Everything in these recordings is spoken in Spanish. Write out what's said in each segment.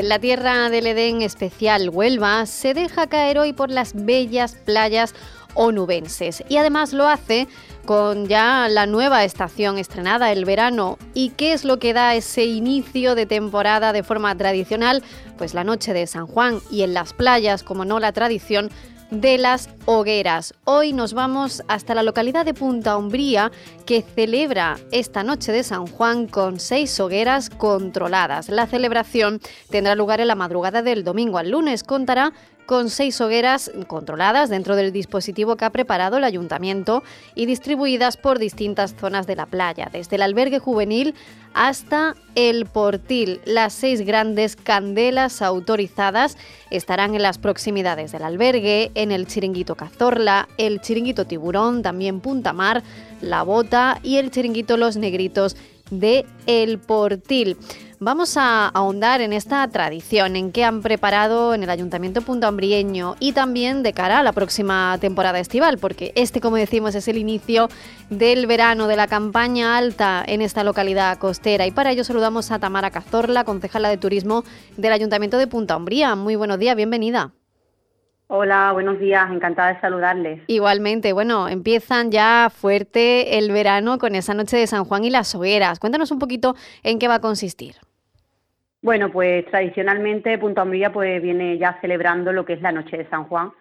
En la tierra del Edén especial Huelva se deja caer hoy por las bellas playas onubenses y además lo hace con ya la nueva estación estrenada, el verano. ¿Y qué es lo que da ese inicio de temporada de forma tradicional? Pues la noche de San Juan y en las playas, como no la tradición, de las hogueras. Hoy nos vamos hasta la localidad de Punta Umbría que celebra esta noche de San Juan con seis hogueras controladas. La celebración tendrá lugar en la madrugada del domingo al lunes. Contará con seis hogueras controladas dentro del dispositivo que ha preparado el ayuntamiento y distribuidas por distintas zonas de la playa, desde el albergue juvenil hasta el portil. Las seis grandes candelas autorizadas estarán en las proximidades del albergue, en el chiringuito Cazorla, el chiringuito Tiburón, también Punta Mar, La Bota y el chiringuito Los Negritos de El Portil. Vamos a ahondar en esta tradición, en qué han preparado en el Ayuntamiento Puntambrieño y también de cara a la próxima temporada estival, porque este, como decimos, es el inicio del verano, de la campaña alta en esta localidad costera. Y para ello saludamos a Tamara Cazorla, concejala de Turismo del Ayuntamiento de Punta Umbría. Muy buenos días, bienvenida. Hola, buenos días, encantada de saludarles. Igualmente, bueno, empiezan ya fuerte el verano con esa noche de San Juan y las hogueras. Cuéntanos un poquito en qué va a consistir. Bueno, pues tradicionalmente Punta Umbría pues viene ya celebrando lo que es la noche de San Juan,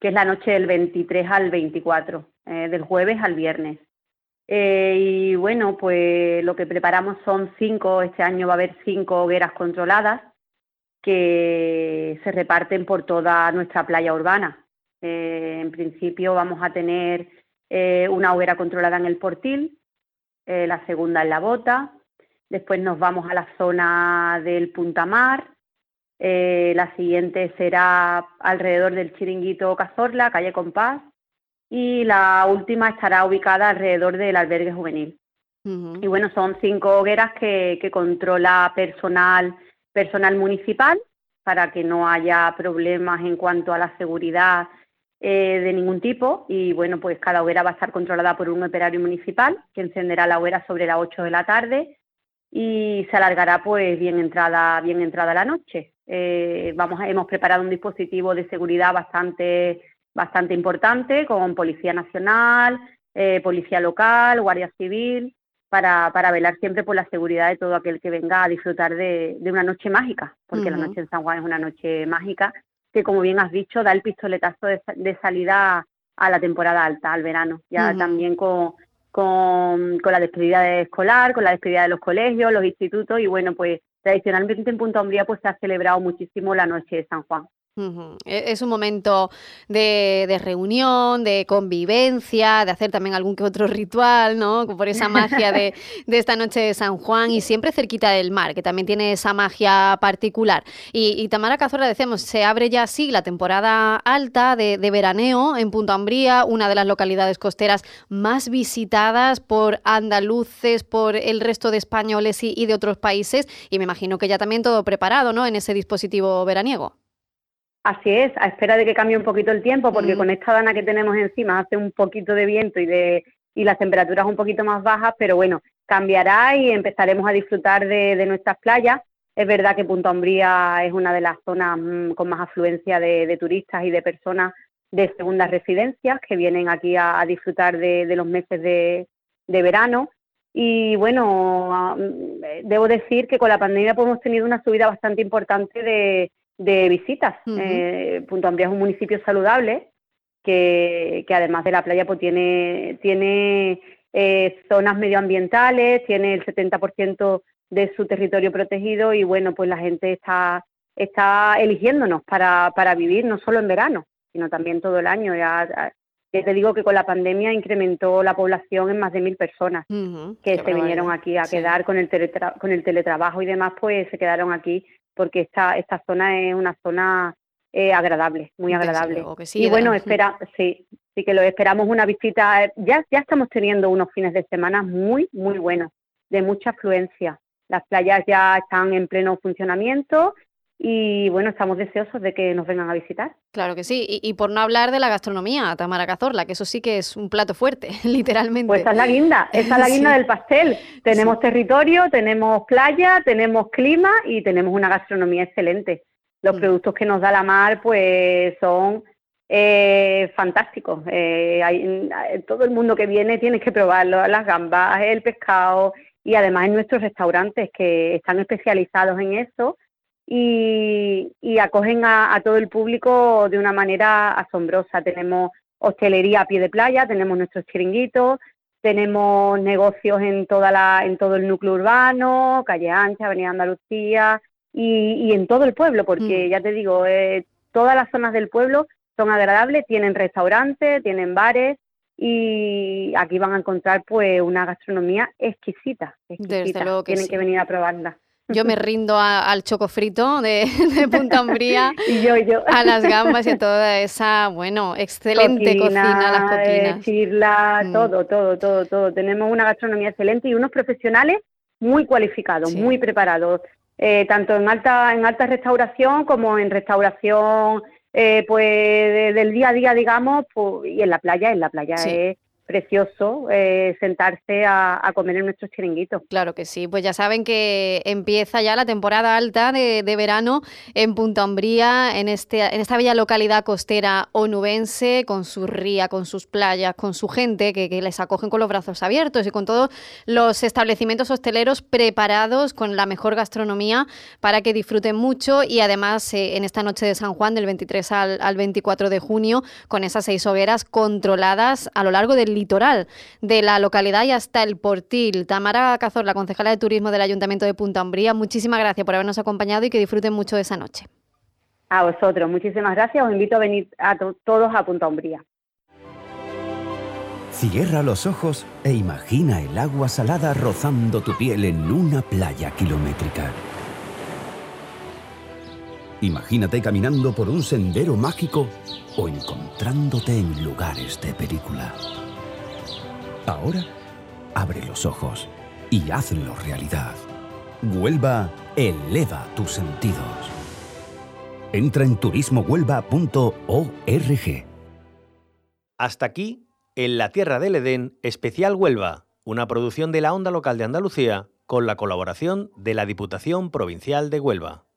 que es la noche del 23 al 24, eh, del jueves al viernes. Eh, y bueno, pues lo que preparamos son cinco, este año va a haber cinco hogueras controladas que se reparten por toda nuestra playa urbana. Eh, en principio vamos a tener una hoguera controlada en el Portil, la segunda en la Bota, Después nos vamos a la zona del Puntamar. Eh, la siguiente será alrededor del Chiringuito Cazorla, calle Compás. Y la última estará ubicada alrededor del albergue juvenil. Y bueno, son cinco hogueras que, controla personal, personal municipal para que no haya problemas en cuanto a la seguridad eh, de ningún tipo. Y bueno, pues cada hoguera va a estar controlada por un operario municipal que encenderá la hoguera sobre las 8 de la tarde y se alargará pues bien entrada, bien entrada la noche. Eh, vamos, hemos preparado un dispositivo de seguridad bastante, bastante importante con Policía Nacional, eh, Policía Local, Guardia Civil, para, para, velar siempre por la seguridad de todo aquel que venga a disfrutar de, una noche mágica, porque la noche en San Juan es una noche mágica que, como bien has dicho, da el pistoletazo de, salida a la temporada alta, al verano, ya también con, con, con la despedida de escolar, con la despedida de los colegios, los institutos y bueno, pues tradicionalmente en Punta Umbría pues se ha celebrado muchísimo la noche de San Juan. E-, es un momento de, reunión, de convivencia, de hacer también algún que otro ritual, ¿no? Por esa magia de, esta noche de San Juan y siempre cerquita del mar, que también tiene esa magia particular. Y, Tamara Cazorla, decimos, se abre ya así la temporada alta de, veraneo en Punta Umbría, una de las localidades costeras más visitadas por andaluces, por el resto de españoles y, y de otros países. Y me imagino que ya también todo preparado, ¿no? En ese dispositivo veraniego. Así es, a espera de que cambie un poquito el tiempo, porque con esta dana que tenemos encima hace un poquito de viento y de y las temperaturas un poquito más bajas, pero bueno, cambiará y empezaremos a disfrutar de, nuestras playas. Es verdad que Punta Umbría es una de las zonas mm, con más afluencia de, turistas y de personas de segundas residencias que vienen aquí a, disfrutar de, los meses de, verano. Y bueno, mm, debo decir que con la pandemia pues, hemos tenido una subida bastante importante de, de visitas. Eh, Punto Ambría es un municipio saludable que, que, además de la playa pues tiene, tiene eh, zonas medioambientales, tiene el 70% de su territorio protegido y bueno, pues la gente está, está eligiéndonos para, para vivir no solo en verano, sino también todo el año. Ya, te digo que con la pandemia incrementó la población en más de mil personas que se vinieron aquí a quedar con el, con el teletrabajo y demás, pues se quedaron aquí porque esta, esta zona es una zona eh, agradable, muy agradable. y bueno, espera, sí, sí que lo esperamos una visita. Ya, ya estamos teniendo unos fines de semana muy, muy buenos, de mucha afluencia. Las playas ya están en pleno funcionamiento y bueno, estamos deseosos de que nos vengan a visitar. Claro que sí, y, por no hablar de la gastronomía, Tamara Cazorla, que eso sí que es un plato fuerte, literalmente. Pues esa es la guinda, esa es la guinda del pastel. Tenemos territorio, tenemos playa, tenemos clima y tenemos una gastronomía excelente. Los mm. productos que nos da la mar pues son eh, fantásticos. Eh, hay, todo el mundo que viene tiene que probarlo, las gambas, el pescado y además en nuestros restaurantes que están especializados en eso y, acogen a, todo el público de una manera asombrosa. Tenemos hostelería a pie de playa, tenemos nuestros chiringuitos, tenemos negocios en toda la, en todo el núcleo urbano, calle ancha, Avenida Andalucía y, en todo el pueblo, porque mm. ya te digo, eh, todas las zonas del pueblo son agradables, tienen restaurantes, tienen bares y aquí van a encontrar pues una gastronomía exquisita, exquisita. Tienen que venir a probarla. Yo me rindo al choco frito de, Punta Umbría, y yo, yo. a las gambas y a toda esa, bueno, excelente cocina, las coquinas. Chirla, mm. todo, todo, todo, todo. Tenemos una gastronomía excelente y unos profesionales muy cualificados, muy preparados, eh, tanto en alta, en alta restauración como en restauración eh, pues del día a día, digamos, pues, y en la playa, en la playa es precioso eh, sentarse a, comer en nuestros chiringuitos. Claro que sí, pues ya saben que empieza ya la temporada alta de, verano en Punta Umbría, en, este, en esta bella localidad costera onubense, con su ría, con sus playas, con su gente que, les acogen con los brazos abiertos y con todos los establecimientos hosteleros preparados con la mejor gastronomía para que disfruten mucho y además eh, en esta noche de San Juan del 23 al, al 24 de junio con esas seis hogueras controladas a lo largo del litoral de la localidad y hasta el Portil. Tamara Cazor, la concejala de turismo del Ayuntamiento de Punta Umbría, muchísimas gracias por habernos acompañado y que disfruten mucho de esa noche. A vosotros, muchísimas gracias. Os invito a venir a todos a Punta Umbría. Cierra los ojos e imagina el agua salada rozando tu piel en una playa kilométrica. Imagínate caminando por un sendero mágico o encontrándote en lugares de película. Ahora, abre los ojos y hazlo realidad. Huelva eleva tus sentidos. Entra en turismohuelva.org. Hasta aquí, en la Tierra del Edén, especial Huelva, una producción de la Onda Local de Andalucía con la colaboración de la Diputación Provincial de Huelva.